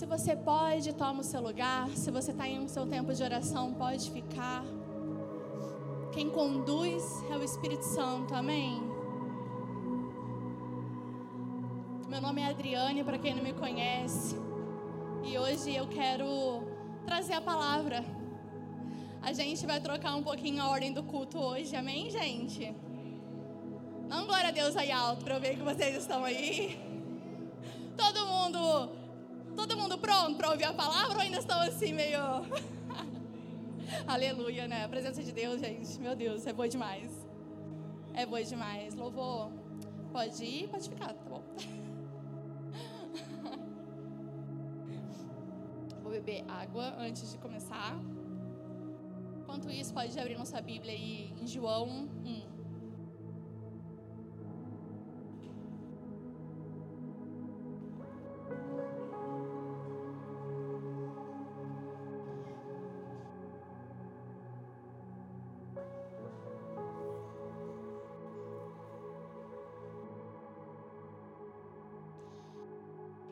Se você pode, toma o seu lugar. Se você está em um seu tempo de oração, pode ficar. Quem conduz é o Espírito Santo, amém? Meu nome é Adriane, para quem não me conhece. E hoje eu quero trazer a palavra. A gente vai trocar um pouquinho a ordem do culto hoje, amém, gente? Não glória a Deus aí alto para eu ver que vocês estão aí. Todo mundo, todo mundo pronto para ouvir a palavra ou ainda estão assim meio Aleluia, né? A presença de Deus, gente. Meu Deus, é boa demais. É boa demais. Louvor. Pode ir, pode ficar, tá bom? Vou beber água antes de começar. Enquanto isso, pode abrir nossa Bíblia aí em João 1.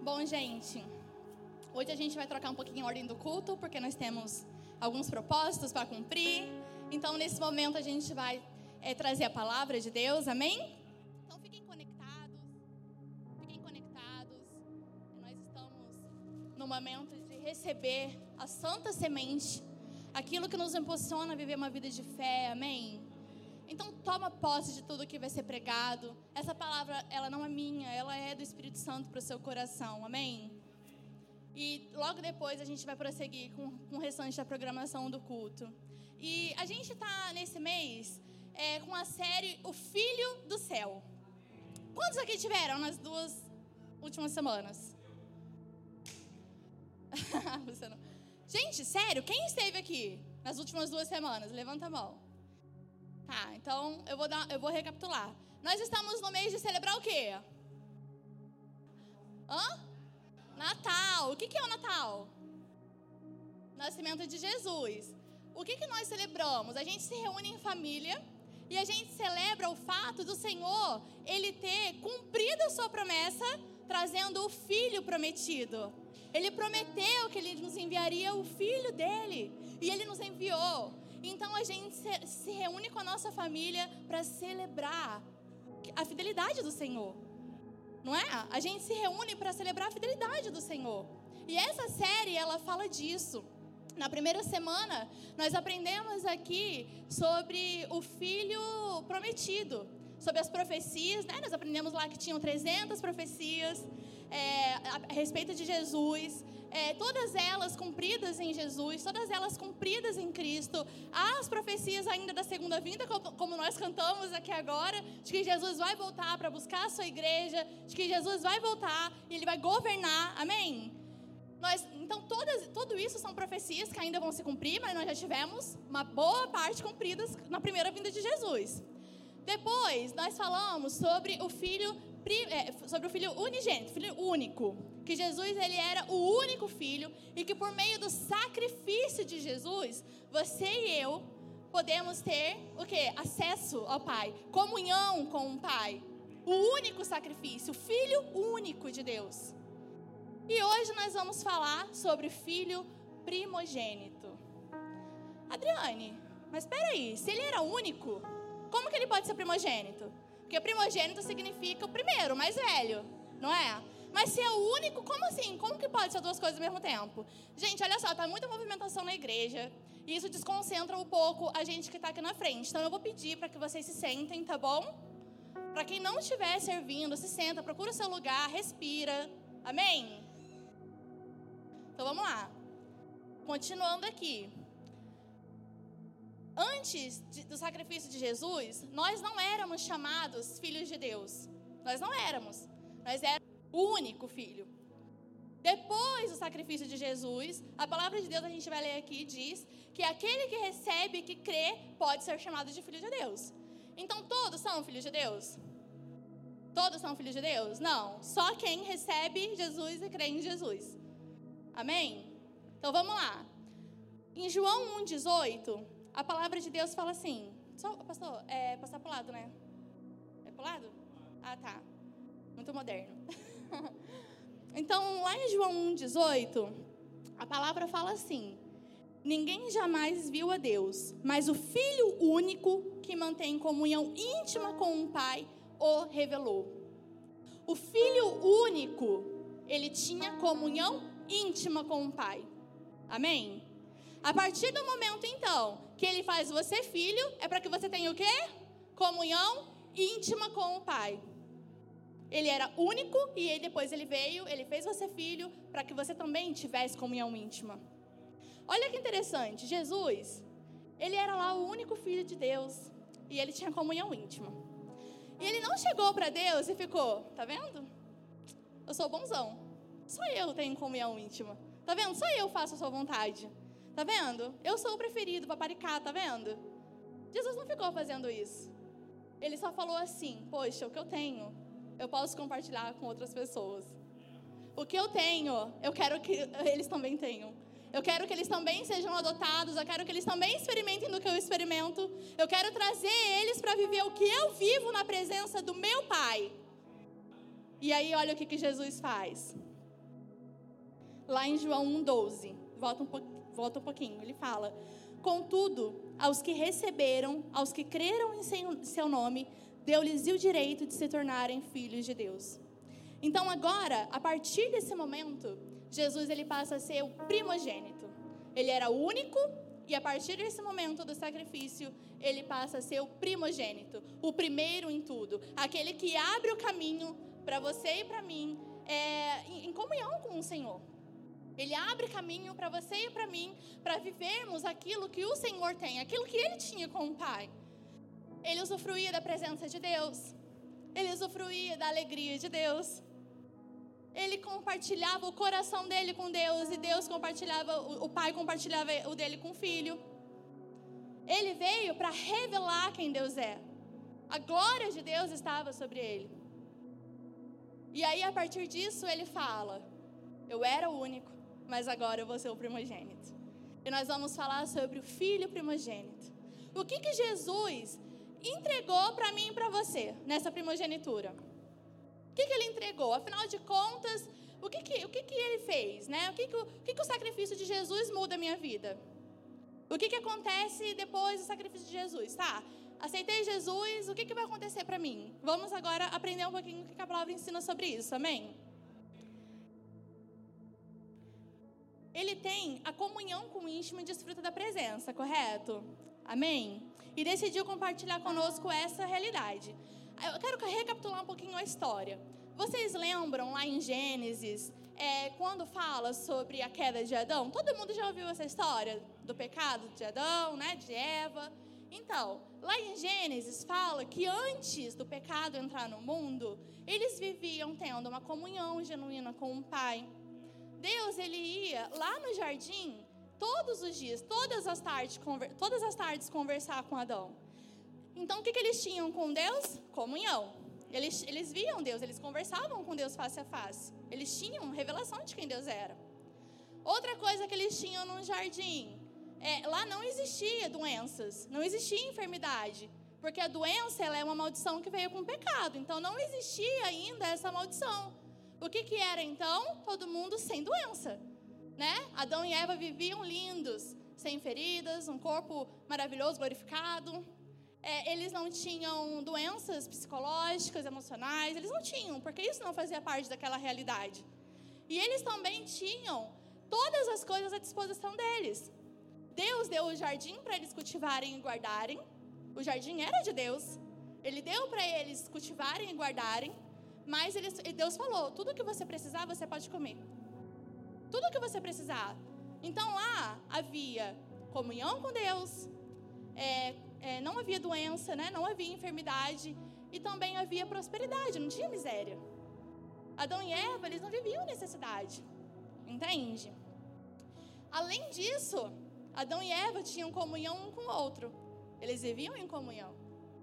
Bom, gente, hoje a gente vai trocar um pouquinho a ordem do culto, porque nós temos alguns propósitos para cumprir. Então, nesse momento, a gente vai é, trazer a palavra de Deus, amém? Então, fiquem conectados, fiquem conectados. Nós estamos no momento de receber a santa semente, aquilo que nos impulsiona a viver uma vida de fé, amém? Então toma posse de tudo que vai ser pregado. Essa palavra, ela não é minha, ela é do Espírito Santo para o seu coração. Amém? E logo depois a gente vai prosseguir com, com o restante da programação do culto. E a gente está nesse mês é, com a série O Filho do Céu. Quantos aqui tiveram nas duas últimas semanas? gente, sério, quem esteve aqui nas últimas duas semanas? Levanta a mão. Tá, então eu vou, dar, eu vou recapitular. Nós estamos no mês de celebrar o quê? Hã? Natal. O que, que é o Natal? Nascimento de Jesus. O que, que nós celebramos? A gente se reúne em família e a gente celebra o fato do Senhor ele ter cumprido a sua promessa, trazendo o filho prometido. Ele prometeu que ele nos enviaria o filho dele e ele nos enviou. Então a gente se reúne com a nossa família para celebrar a fidelidade do Senhor. Não é? A gente se reúne para celebrar a fidelidade do Senhor. E essa série, ela fala disso. Na primeira semana, nós aprendemos aqui sobre o filho prometido, sobre as profecias, né? Nós aprendemos lá que tinham 300 profecias é, a respeito de Jesus é, todas elas cumpridas em Jesus, todas elas cumpridas em Cristo. As profecias ainda da segunda vinda, como nós cantamos aqui agora, de que Jesus vai voltar para buscar a sua igreja, de que Jesus vai voltar e ele vai governar. Amém? Nós, então, todas, tudo isso são profecias que ainda vão se cumprir, mas nós já tivemos uma boa parte cumpridas na primeira vinda de Jesus. Depois, nós falamos sobre o filho, é, sobre o filho unigênito, filho único que Jesus ele era o único filho e que por meio do sacrifício de Jesus, você e eu podemos ter o que? Acesso ao Pai, comunhão com o Pai. O único sacrifício, o filho único de Deus. E hoje nós vamos falar sobre filho primogênito. Adriane, mas espera aí, se ele era único, como que ele pode ser primogênito? Porque primogênito significa o primeiro, o mais velho, não é? Mas se é o único, como assim? Como que pode ser duas coisas ao mesmo tempo? Gente, olha só, tá muita movimentação na igreja. E isso desconcentra um pouco a gente que está aqui na frente. Então eu vou pedir para que vocês se sentem, tá bom? Para quem não estiver servindo, se senta, procura o seu lugar, respira. Amém? Então vamos lá. Continuando aqui. Antes de, do sacrifício de Jesus, nós não éramos chamados filhos de Deus. Nós não éramos. Nós éramos o único filho. Depois do sacrifício de Jesus, a palavra de Deus a gente vai ler aqui diz que aquele que recebe, que crê, pode ser chamado de filho de Deus. Então todos são filhos de Deus? Todos são filhos de Deus? Não. Só quem recebe Jesus e crê em Jesus. Amém? Então vamos lá. Em João 1,18, a palavra de Deus fala assim. Só, pastor, é passar para o lado, né? É para o lado? Ah, tá. Muito moderno. Então, lá em João 1,18, a palavra fala assim: Ninguém jamais viu a Deus, mas o Filho único que mantém comunhão íntima com o Pai o revelou. O Filho único, ele tinha comunhão íntima com o Pai. Amém? A partir do momento, então, que ele faz você filho, é para que você tenha o quê? Comunhão íntima com o Pai. Ele era único e depois ele veio, ele fez você filho para que você também tivesse comunhão íntima. Olha que interessante, Jesus, ele era lá o único filho de Deus e ele tinha comunhão íntima. E ele não chegou para Deus e ficou, tá vendo? Eu sou bonzão. Só eu tenho comunhão íntima. Tá vendo? Só eu faço a sua vontade. Tá vendo? Eu sou o preferido, paparicar, tá vendo? Jesus não ficou fazendo isso. Ele só falou assim: Poxa, o que eu tenho eu posso compartilhar com outras pessoas. O que eu tenho, eu quero que eles também tenham. Eu quero que eles também sejam adotados, eu quero que eles também experimentem do que eu experimento. Eu quero trazer eles para viver o que eu vivo na presença do meu Pai. E aí, olha o que, que Jesus faz. Lá em João 1,12, volta, um volta um pouquinho, ele fala: Contudo, aos que receberam, aos que creram em seu nome, deu-lhes o direito de se tornarem filhos de Deus. Então agora, a partir desse momento, Jesus ele passa a ser o primogênito. Ele era único e a partir desse momento do sacrifício, ele passa a ser o primogênito, o primeiro em tudo, aquele que abre o caminho para você e para mim é, em, comunhão com o Senhor. Ele abre caminho para você e para mim, para vivermos aquilo que o Senhor tem, aquilo que ele tinha com o Pai. Ele usufruía da presença de Deus. Ele usufruía da alegria de Deus. Ele compartilhava o coração dele com Deus e Deus compartilhava, o pai compartilhava o dele com o filho. Ele veio para revelar quem Deus é. A glória de Deus estava sobre ele. E aí, a partir disso, ele fala: Eu era o único, mas agora eu vou ser o primogênito. E nós vamos falar sobre o filho primogênito. O que, que Jesus entregou para mim e para você nessa primogenitura? O que, que ele entregou? Afinal de contas, o que, que, o que, que ele fez? Né? O, que, que, o, que, que o sacrifício de Jesus muda a minha vida? O que, que acontece depois do sacrifício de Jesus? Tá, aceitei Jesus, o que, que vai acontecer para mim? Vamos agora aprender um pouquinho o que a palavra ensina sobre isso, amém? Ele tem a comunhão com o íntimo e desfruta da presença, correto? Amém? E decidiu compartilhar conosco essa realidade. Eu quero recapitular um pouquinho a história. Vocês lembram lá em Gênesis, é, quando fala sobre a queda de Adão? Todo mundo já ouviu essa história do pecado de Adão, né, de Eva? Então, lá em Gênesis fala que antes do pecado entrar no mundo, eles viviam tendo uma comunhão genuína com o Pai. Deus ele ia lá no jardim todos os dias, todas as tardes, todas as tardes conversar com Adão. Então, o que, que eles tinham com Deus? Comunhão. Eles, eles viam Deus, eles conversavam com Deus face a face. Eles tinham revelação de quem Deus era. Outra coisa que eles tinham no jardim, é, lá não existia doenças, não existia enfermidade. Porque a doença ela é uma maldição que veio com o pecado. Então não existia ainda essa maldição. O que, que era então? Todo mundo sem doença né? Adão e Eva viviam lindos, sem feridas, um corpo maravilhoso, glorificado. É, eles não tinham doenças psicológicas, emocionais, eles não tinham, porque isso não fazia parte daquela realidade. E eles também tinham todas as coisas à disposição deles. Deus deu o jardim para eles cultivarem e guardarem. O jardim era de Deus. Ele deu para eles cultivarem e guardarem. Mas eles, Deus falou: tudo que você precisar, você pode comer. Tudo o que você precisar. Então lá havia comunhão com Deus, é, é, não havia doença, né? não havia enfermidade e também havia prosperidade, não tinha miséria. Adão e Eva, eles não viviam necessidade, entende? Além disso, Adão e Eva tinham comunhão um com o outro. Eles viviam em comunhão.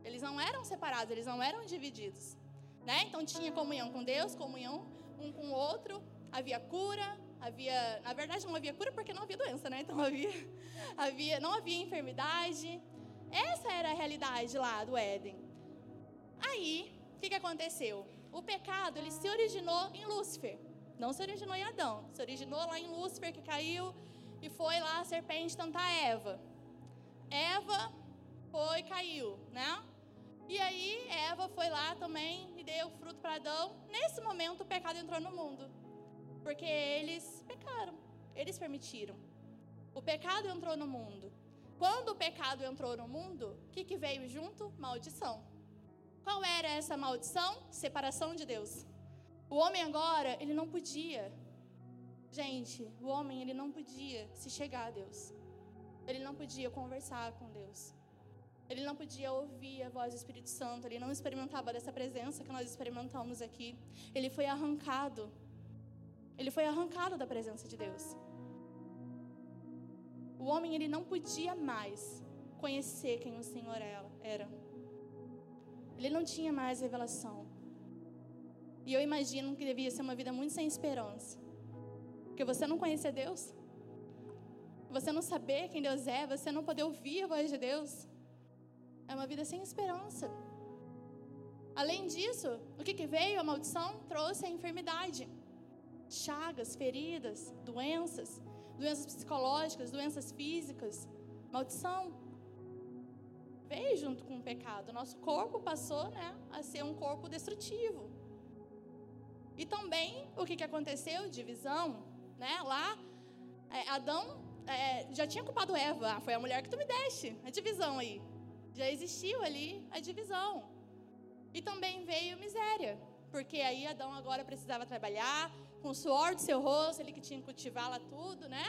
Eles não eram separados, eles não eram divididos. Né? Então tinha comunhão com Deus, comunhão um com o outro, havia cura, havia, na verdade não havia cura porque não havia doença, né? Então havia, havia não havia enfermidade. Essa era a realidade lá do Éden. Aí, o que, que aconteceu? O pecado ele se originou em Lúcifer. Não se originou em Adão. Se originou lá em Lúcifer, que caiu e foi lá a serpente tentar Eva. Eva foi e caiu, né? E aí Eva foi lá também e deu fruto para Adão. Nesse momento o pecado entrou no mundo. Porque eles pecaram, eles permitiram. O pecado entrou no mundo. Quando o pecado entrou no mundo, o que, que veio junto? Maldição. Qual era essa maldição? Separação de Deus. O homem agora, ele não podia. Gente, o homem, ele não podia se chegar a Deus. Ele não podia conversar com Deus. Ele não podia ouvir a voz do Espírito Santo. Ele não experimentava dessa presença que nós experimentamos aqui. Ele foi arrancado. Ele foi arrancado da presença de Deus. O homem, ele não podia mais conhecer quem o Senhor era. Ele não tinha mais revelação. E eu imagino que devia ser uma vida muito sem esperança. Porque você não conhecer Deus, você não saber quem Deus é, você não poder ouvir a voz de Deus, é uma vida sem esperança. Além disso, o que, que veio? A maldição trouxe a enfermidade, chagas, feridas, doenças, doenças psicológicas, doenças físicas, maldição. Veio junto com o pecado. Nosso corpo passou né, a ser um corpo destrutivo. E também o que, que aconteceu? Divisão, né? Lá, é, Adão é, já tinha culpado Eva. Ah, foi a mulher que tu me deste. A divisão aí. Já existiu ali a divisão. E também veio miséria. Porque aí Adão agora precisava trabalhar com o suor do seu rosto, ele que tinha que cultivar lá tudo, né?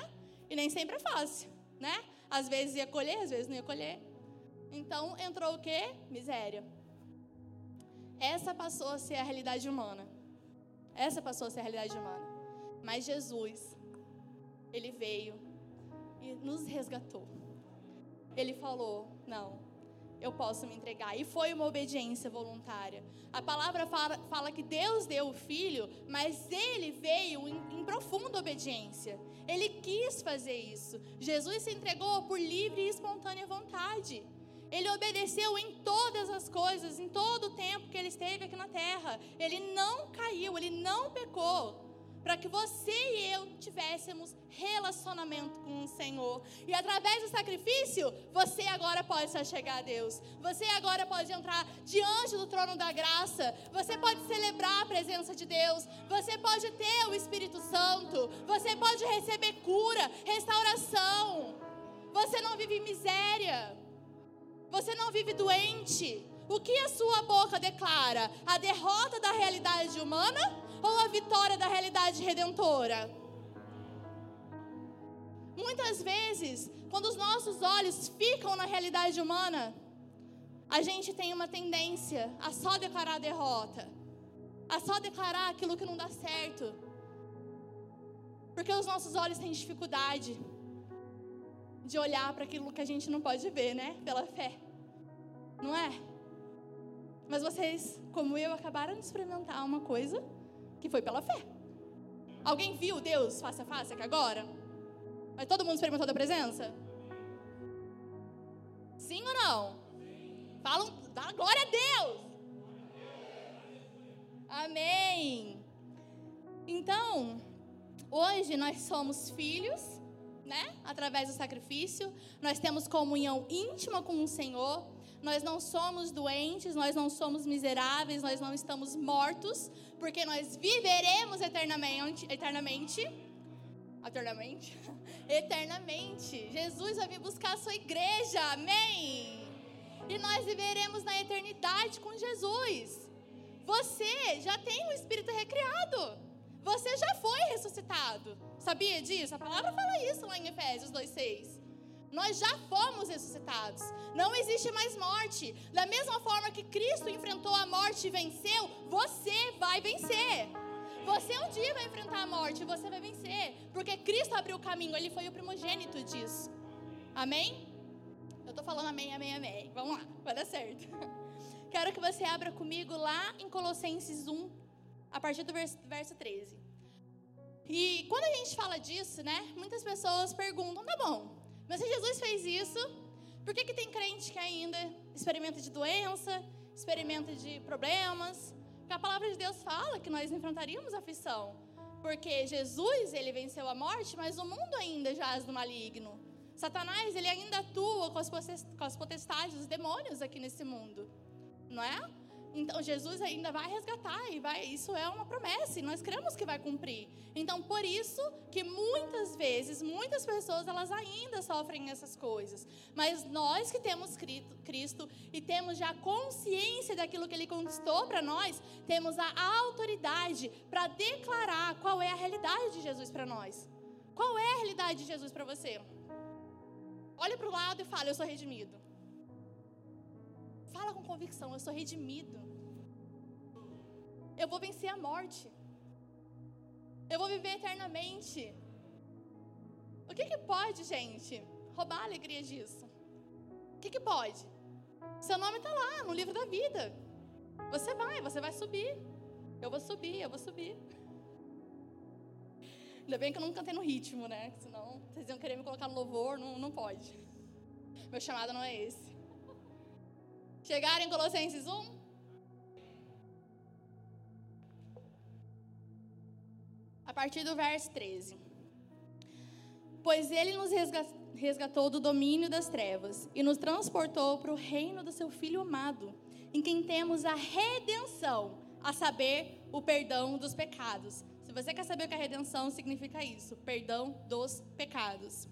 E nem sempre é fácil, né? Às vezes ia colher, às vezes não ia colher. Então entrou o quê? Miséria. Essa passou a ser a realidade humana. Essa passou a ser a realidade humana. Mas Jesus, ele veio e nos resgatou. Ele falou: Não, eu posso me entregar. E foi uma obediência voluntária. A palavra fala, fala que Deus deu o filho, mas ele veio em, em, profunda obediência. Ele quis fazer isso. Jesus se entregou por livre e espontânea vontade. Ele obedeceu em todas as coisas, em todo o tempo que ele esteve aqui na terra. Ele não caiu, ele não pecou. Para que você e eu tivéssemos relacionamento com o Senhor. E através do sacrifício, você agora pode se chegar a Deus. Você agora pode entrar diante do trono da graça. Você pode celebrar a presença de Deus. Você pode ter o Espírito Santo. Você pode receber cura, restauração. Você não vive miséria. Você não vive doente. O que a sua boca declara? A derrota da realidade humana ou a vitória da realidade redentora? Muitas vezes, quando os nossos olhos ficam na realidade humana, a gente tem uma tendência a só declarar a derrota, a só declarar aquilo que não dá certo. Porque os nossos olhos têm dificuldade de olhar para aquilo que a gente não pode ver, né? Pela fé. Não é? Mas vocês, como eu, acabaram de experimentar uma coisa que foi pela fé. Alguém viu Deus face a face aqui agora? Mas todo mundo experimentou da presença? Sim ou não? Falam, dá glória a Deus. Amém. Então, hoje nós somos filhos né? Através do sacrifício, nós temos comunhão íntima com o Senhor. Nós não somos doentes, nós não somos miseráveis, nós não estamos mortos, porque nós viveremos eternamente, eternamente. Eternamente? Eternamente. Jesus vai vir buscar a sua igreja. Amém. E nós viveremos na eternidade com Jesus. Você já tem o espírito recriado. Você já foi ressuscitado. Sabia disso? A palavra fala isso lá em Efésios 2,6. Nós já fomos ressuscitados. Não existe mais morte. Da mesma forma que Cristo enfrentou a morte e venceu, você vai vencer. Você um dia vai enfrentar a morte e você vai vencer. Porque Cristo abriu o caminho, ele foi o primogênito disso. Amém? Eu estou falando amém, amém, amém. Vamos lá, vai dar certo. Quero que você abra comigo lá em Colossenses 1, a partir do verso, verso 13. E quando a gente fala disso, né, muitas pessoas perguntam: tá bom, mas se Jesus fez isso, por que, que tem crente que ainda experimenta de doença, experimenta de problemas? Porque a palavra de Deus fala que nós enfrentaríamos aflição. Porque Jesus, ele venceu a morte, mas o mundo ainda jaz no maligno. Satanás, ele ainda atua com as potestades, os demônios aqui nesse mundo. Não é? Então Jesus ainda vai resgatar e vai, isso é uma promessa e nós cremos que vai cumprir. Então por isso que muitas vezes, muitas pessoas elas ainda sofrem essas coisas. Mas nós que temos Cristo e temos já consciência daquilo que ele conquistou para nós, temos a autoridade para declarar qual é a realidade de Jesus para nós. Qual é a realidade de Jesus para você? Olha para o lado e fala: Eu sou redimido. Fala com convicção: Eu sou redimido. Eu vou vencer a morte. Eu vou viver eternamente. O que, que pode, gente, roubar a alegria disso? O que, que pode? Seu nome está lá no livro da vida. Você vai, você vai subir. Eu vou subir, eu vou subir. Ainda bem que eu não cantei no ritmo, né? Senão vocês iam querer me colocar no louvor, não, não pode. Meu chamado não é esse. Chegaram em Colossenses 1? Partir do verso 13. Pois ele nos resgatou do domínio das trevas e nos transportou para o reino do seu Filho amado, em quem temos a redenção, a saber, o perdão dos pecados. Se você quer saber o que é redenção, significa isso: perdão dos pecados.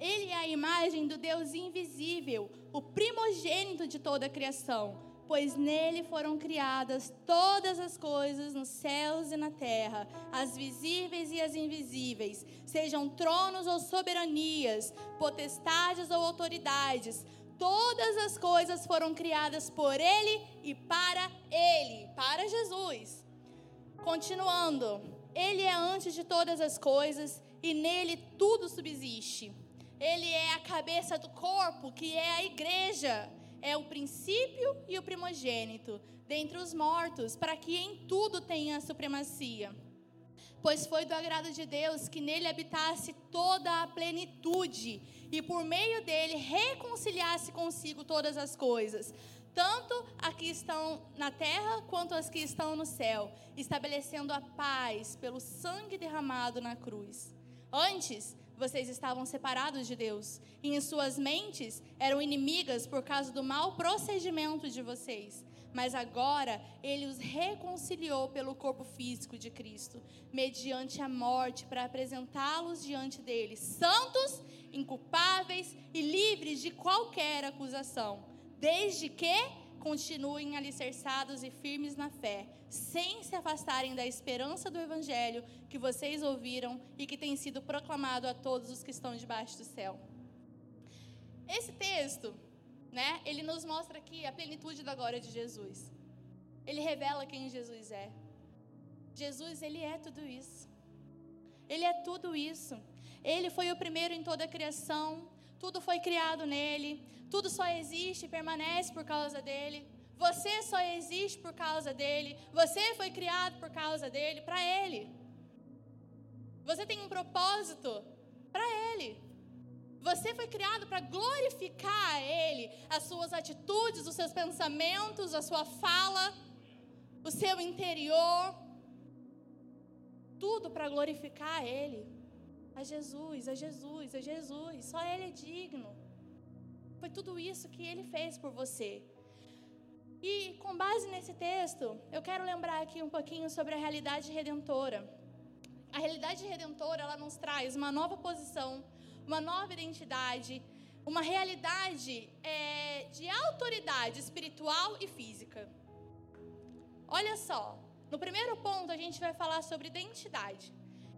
Ele é a imagem do Deus invisível, o primogênito de toda a criação, pois nele foram criadas todas as coisas nos céus e na terra, as visíveis e as invisíveis, sejam tronos ou soberanias, potestades ou autoridades. Todas as coisas foram criadas por ele e para ele, para Jesus. Continuando, ele é antes de todas as coisas e nele tudo subsiste. Ele é a cabeça do corpo, que é a igreja. É o princípio e o primogênito dentre os mortos, para que em tudo tenha supremacia. Pois foi do agrado de Deus que nele habitasse toda a plenitude e por meio dele reconciliasse consigo todas as coisas, tanto as que estão na terra quanto as que estão no céu, estabelecendo a paz pelo sangue derramado na cruz. Antes, vocês estavam separados de Deus e em suas mentes eram inimigas por causa do mau procedimento de vocês. Mas agora ele os reconciliou pelo corpo físico de Cristo, mediante a morte, para apresentá-los diante dele, santos, inculpáveis e livres de qualquer acusação, desde que continuem alicerçados e firmes na fé, sem se afastarem da esperança do Evangelho que vocês ouviram e que tem sido proclamado a todos os que estão debaixo do céu. Esse texto, né, ele nos mostra aqui a plenitude da glória de Jesus. Ele revela quem Jesus é. Jesus, ele é tudo isso. Ele é tudo isso. Ele foi o primeiro em toda a criação. Tudo foi criado nele. Tudo só existe e permanece por causa dele. Você só existe por causa dele. Você foi criado por causa dele, para ele. Você tem um propósito para ele. Você foi criado para glorificar a ele, as suas atitudes, os seus pensamentos, a sua fala, o seu interior. Tudo para glorificar a ele. A Jesus, a Jesus, a Jesus. Só ele é digno. Foi tudo isso que ele fez por você. E com base nesse texto, eu quero lembrar aqui um pouquinho sobre a realidade redentora. A realidade redentora, ela nos traz uma nova posição, uma nova identidade, uma realidade é, de autoridade espiritual e física. Olha só, no primeiro ponto a gente vai falar sobre identidade.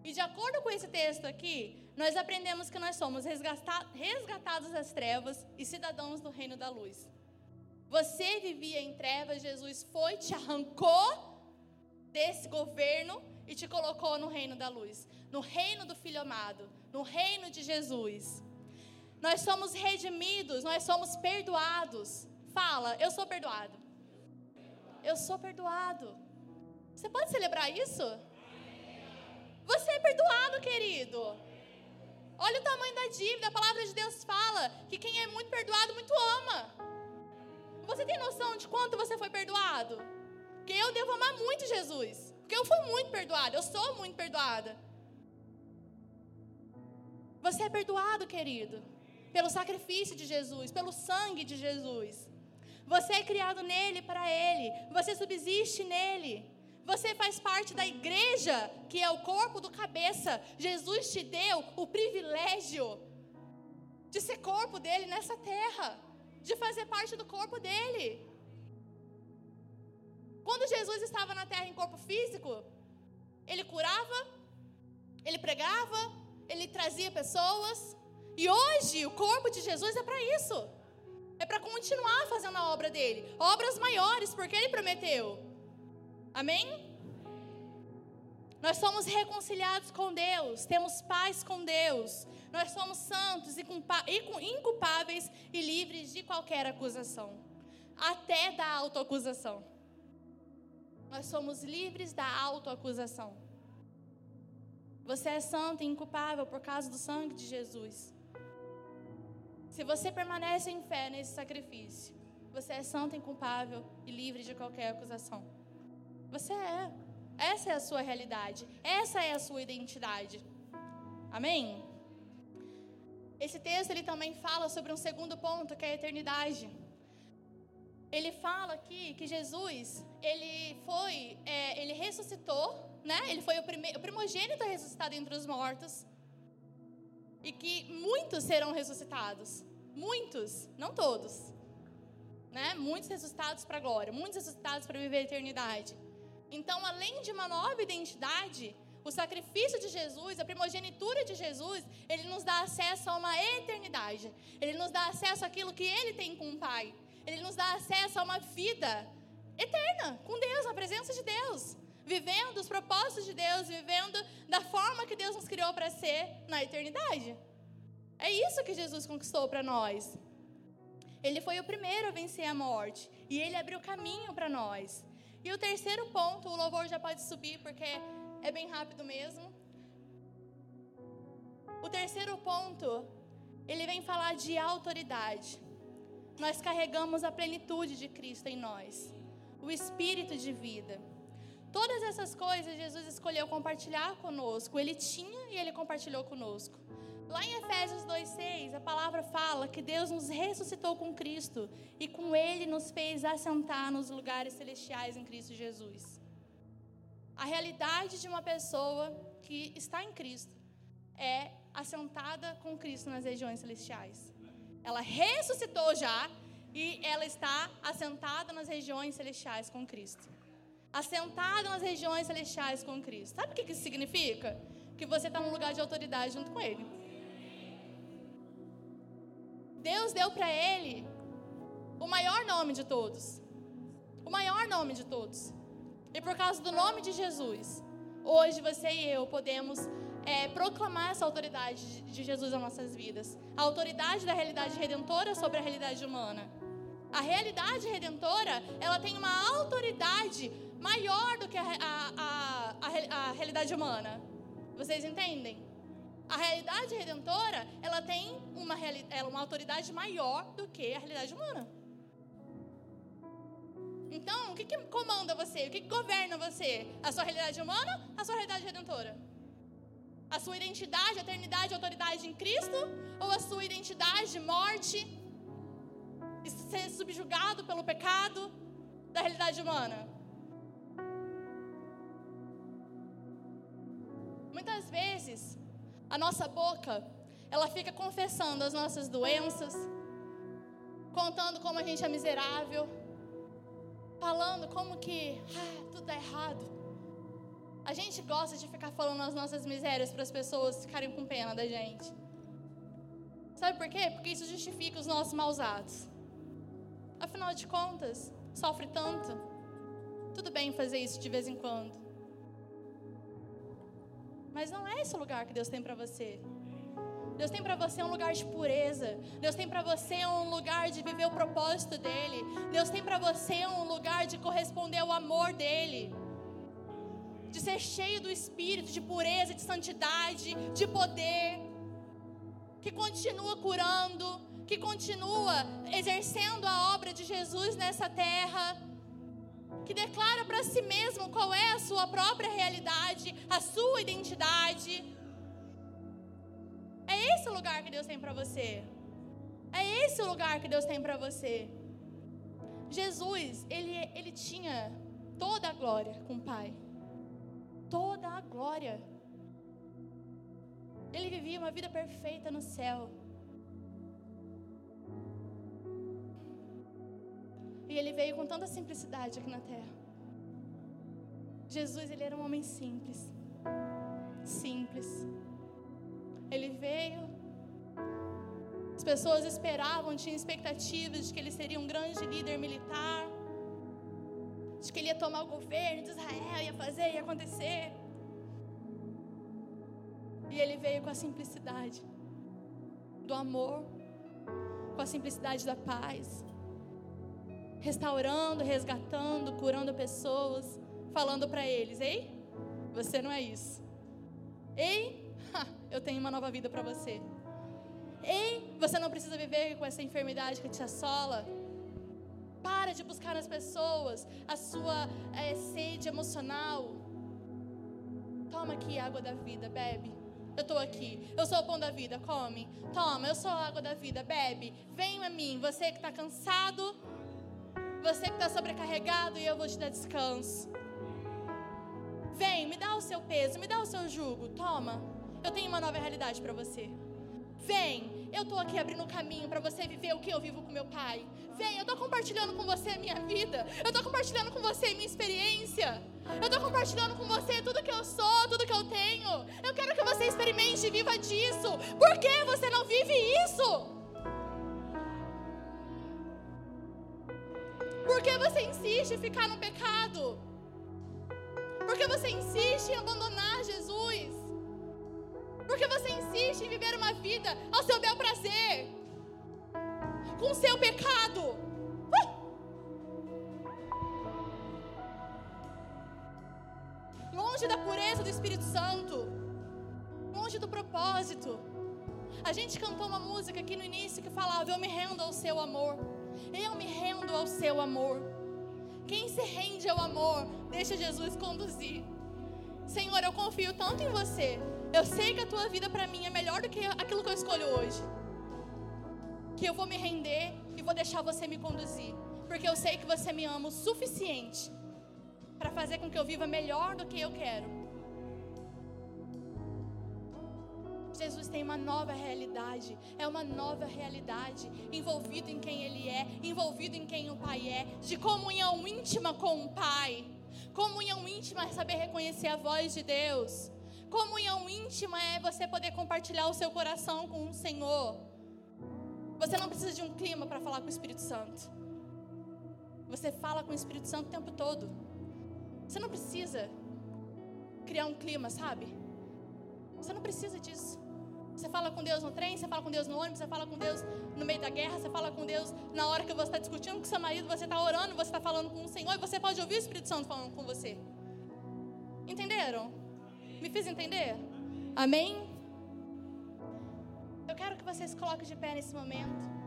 E de acordo com esse texto aqui, nós aprendemos que nós somos resgatados das trevas e cidadãos do reino da luz. Você vivia em trevas, Jesus foi, te arrancou desse governo e te colocou no reino da luz, no reino do Filho amado, no reino de Jesus. Nós somos redimidos, nós somos perdoados. Fala, eu sou perdoado. Eu sou perdoado. Você pode celebrar isso? Você é perdoado, querido. Olha o tamanho da dívida. A palavra de Deus fala que quem é muito perdoado, muito ama. Você tem noção de quanto você foi perdoado? Porque eu devo amar muito Jesus. Porque eu fui muito perdoada, eu sou muito perdoada. Você é perdoado, querido, pelo sacrifício de Jesus, pelo sangue de Jesus. Você é criado nele para ele, você subsiste nele. Você faz parte da igreja, que é o corpo do cabeça. Jesus te deu o privilégio de ser corpo dele nessa terra, de fazer parte do corpo dele. Quando Jesus estava na terra em corpo físico, ele curava, ele pregava, ele trazia pessoas. E hoje o corpo de Jesus é para isso. É para continuar fazendo a obra dele, obras maiores, porque ele prometeu. Amém? Nós somos reconciliados com Deus, temos paz com Deus, nós somos santos e inculpáveis e livres de qualquer acusação, até da autoacusação. Nós somos livres da autoacusação. Você é santo e inculpável por causa do sangue de Jesus. Se você permanece em fé nesse sacrifício, você é santo, inculpável e livre de qualquer acusação. Você é. Essa é a sua realidade. Essa é a sua identidade. Amém? Esse texto ele também fala sobre um segundo ponto, que é a eternidade. Ele fala aqui que Jesus, ele foi, é, ele ressuscitou, né? Ele foi o, prime- o primogênito ressuscitado entre os mortos. E que muitos serão ressuscitados. Muitos, não todos. Né? Muitos ressuscitados para a glória, muitos ressuscitados para viver a eternidade. Então, além de uma nova identidade, o sacrifício de Jesus, a primogenitura de Jesus, ele nos dá acesso a uma eternidade. Ele nos dá acesso àquilo que ele tem com o Pai. Ele nos dá acesso a uma vida eterna com Deus, na presença de Deus. Vivendo os propósitos de Deus, vivendo da forma que Deus nos criou para ser na eternidade. É isso que Jesus conquistou para nós. Ele foi o primeiro a vencer a morte. E ele abriu caminho para nós. E o terceiro ponto, o louvor já pode subir, porque é bem rápido mesmo. O terceiro ponto, ele vem falar de autoridade. Nós carregamos a plenitude de Cristo em nós, o espírito de vida. Todas essas coisas Jesus escolheu compartilhar conosco. Ele tinha e ele compartilhou conosco. Lá em Efésios 2,6, a palavra fala que Deus nos ressuscitou com Cristo e com Ele nos fez assentar nos lugares celestiais em Cristo Jesus. A realidade de uma pessoa que está em Cristo é assentada com Cristo nas regiões celestiais. Ela ressuscitou já e ela está assentada nas regiões celestiais com Cristo. Assentada nas regiões celestiais com Cristo. Sabe o que isso significa? Que você está num lugar de autoridade junto com Ele. Deus deu para ele o maior nome de todos. O maior nome de todos. E por causa do nome de Jesus, hoje você e eu podemos é, proclamar essa autoridade de Jesus nas nossas vidas. A autoridade da realidade redentora sobre a realidade humana. A realidade redentora, ela tem uma autoridade maior do que a, a, a, a realidade humana. Vocês entendem? A realidade redentora, ela tem uma, ela, uma autoridade maior do que a realidade humana. Então, o que, que comanda você? O que, que governa você? A sua realidade humana? A sua realidade redentora? A sua identidade, eternidade, autoridade em Cristo? Ou a sua identidade, morte, ser subjugado pelo pecado da realidade humana? Muitas vezes, a nossa boca, ela fica confessando as nossas doenças, contando como a gente é miserável, falando como que ah, tudo é errado. A gente gosta de ficar falando as nossas misérias para as pessoas ficarem com pena da gente. Sabe por quê? Porque isso justifica os nossos maus atos. Afinal de contas, sofre tanto. Tudo bem fazer isso de vez em quando. Mas não é esse o lugar que Deus tem para você. Deus tem para você um lugar de pureza. Deus tem para você um lugar de viver o propósito dele. Deus tem para você um lugar de corresponder ao amor dele. De ser cheio do espírito, de pureza, de santidade, de poder. Que continua curando, que continua exercendo a obra de Jesus nessa terra. Que declara para si mesmo qual é a sua própria realidade, a sua identidade. É esse o lugar que Deus tem para você. É esse o lugar que Deus tem para você. Jesus, ele, ele tinha toda a glória com o Pai. Toda a glória. Ele vivia uma vida perfeita no céu. E ele veio com tanta simplicidade aqui na terra. Jesus, ele era um homem simples. Simples. Ele veio. As pessoas esperavam, tinham expectativas de que ele seria um grande líder militar. De que ele ia tomar o governo de Israel, ia fazer, ia acontecer. E ele veio com a simplicidade do amor, com a simplicidade da paz, restaurando, resgatando, curando pessoas, falando para eles: "Ei, você não é isso. Ei, ha, eu tenho uma nova vida para você. Ei, você não precisa viver com essa enfermidade que te assola. Para de buscar nas pessoas a sua é, sede emocional. Toma aqui água da vida, bebe. Eu estou aqui. Eu sou o pão da vida, come. Toma, eu sou a água da vida, bebe. Venha a mim, você que está cansado, você que está sobrecarregado e eu vou te dar descanso. Vem, me dá o seu peso, me dá o seu jugo. Toma. Eu tenho uma nova realidade para você. Vem, eu estou aqui abrindo o caminho para você viver o que eu vivo com meu pai. Vem, eu estou compartilhando com você a minha vida. Eu estou compartilhando com você a minha experiência. Eu estou compartilhando com você tudo que eu sou, tudo que eu tenho. Eu quero que você experimente e viva disso. Por que você não vive isso? Por que você insiste em ficar no pecado? Por que você insiste em abandonar Jesus? Por que você insiste em viver uma vida ao seu bel prazer? Com o seu pecado? Longe da pureza do Espírito Santo. Longe do propósito. A gente cantou uma música aqui no início que falava: Eu me rendo ao seu amor. Eu me rendo ao seu amor. Quem se rende ao amor, deixa Jesus conduzir. Senhor, eu confio tanto em você. Eu sei que a tua vida para mim é melhor do que aquilo que eu escolho hoje. Que eu vou me render e vou deixar você me conduzir. Porque eu sei que você me ama o suficiente para fazer com que eu viva melhor do que eu quero. Jesus tem uma nova realidade, é uma nova realidade, envolvido em quem Ele é, envolvido em quem o Pai é, de comunhão íntima com o Pai. Comunhão íntima é saber reconhecer a voz de Deus. Comunhão íntima é você poder compartilhar o seu coração com o Senhor. Você não precisa de um clima para falar com o Espírito Santo. Você fala com o Espírito Santo o tempo todo. Você não precisa criar um clima, sabe? Você não precisa disso. Você fala com Deus no trem, você fala com Deus no ônibus, você fala com Deus no meio da guerra, você fala com Deus na hora que você está discutindo com seu marido, você está orando, você está falando com o Senhor e você pode ouvir o Espírito Santo falando com você. Entenderam? Me fiz entender? Amém? Eu quero que vocês coloquem de pé nesse momento.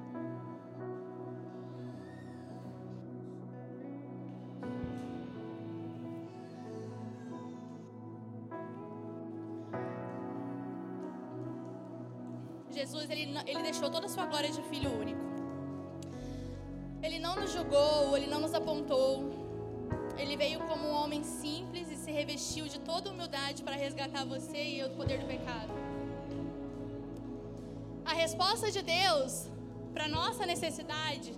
Jesus, ele, ele deixou toda a sua glória de filho único. Ele não nos julgou, ele não nos apontou. Ele veio como um homem simples e se revestiu de toda humildade para resgatar você e eu do poder do pecado. A resposta de Deus para nossa necessidade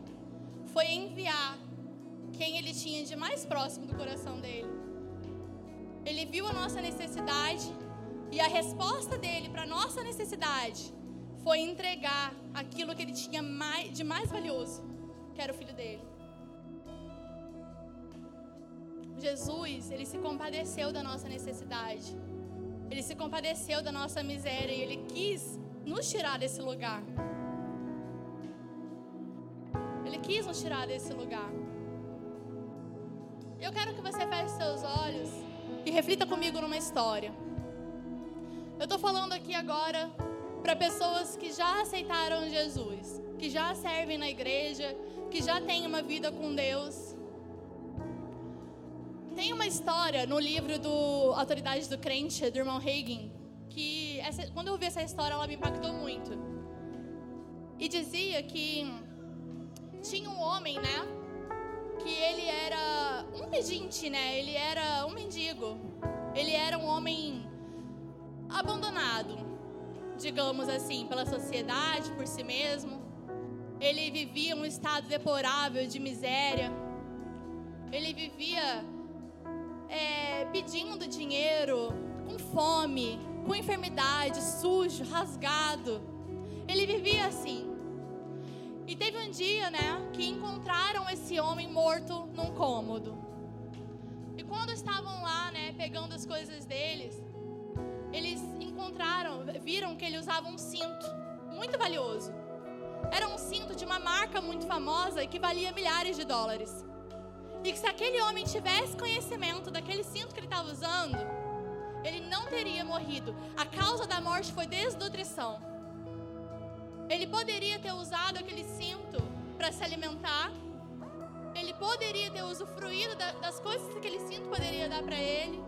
foi enviar quem ele tinha de mais próximo do coração dele. Ele viu a nossa necessidade e a resposta dele para nossa necessidade foi entregar aquilo que ele tinha mais, de mais valioso, que era o filho dele. Jesus, ele se compadeceu da nossa necessidade. Ele se compadeceu da nossa miséria e ele quis nos tirar desse lugar. Ele quis nos tirar desse lugar. Eu quero que você feche seus olhos e reflita comigo numa história. Eu estou falando aqui agora para pessoas que já aceitaram Jesus, que já servem na igreja, que já têm uma vida com Deus. Tem uma história no livro do Autoridades do Crente, do irmão Hagin, que essa, quando eu ouvi essa história, ela me impactou muito. E dizia que tinha um homem, né? Que ele era um pedinte, né? Ele era um mendigo. Ele era um homem abandonado, digamos assim, pela sociedade, por si mesmo. Ele vivia um estado deplorável de miséria. Ele vivia é, pedindo dinheiro, com fome, com enfermidade, sujo, rasgado. Ele vivia assim. E teve um dia, né, que encontraram esse homem morto num cômodo. E quando estavam lá, né, pegando as coisas deles, eles encontraram, viram que ele usava um cinto muito valioso. Era um cinto de uma marca muito famosa e que valia milhares de dólares. E que se aquele homem tivesse conhecimento daquele cinto que ele estava usando, ele não teria morrido. A causa da morte foi desnutrição. Ele poderia ter usado aquele cinto para se alimentar. Ele poderia ter usufruído das coisas que aquele cinto poderia dar para ele.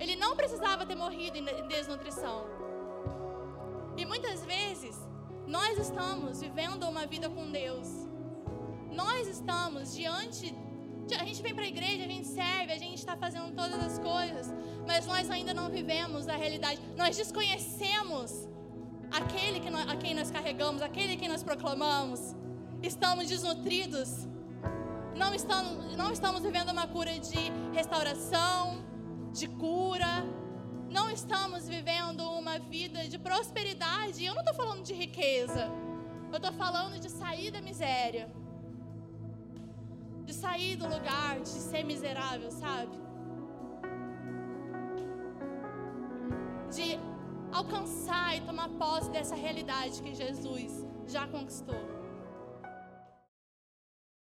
Ele não precisava ter morrido em desnutrição. E muitas vezes, nós estamos vivendo uma vida com Deus. Nós estamos diante. De, a gente vem para a igreja, a gente serve, a gente está fazendo todas as coisas, mas nós ainda não vivemos a realidade. Nós desconhecemos aquele que nós, a quem nós carregamos, aquele que nós proclamamos, estamos desnutridos. Não estamos, não estamos vivendo uma cura de restauração, de cura. Não estamos vivendo uma vida de prosperidade. Eu não estou falando de riqueza. Eu estou falando de sair da miséria. De sair do lugar de ser miserável, sabe? De alcançar e tomar posse dessa realidade que Jesus já conquistou.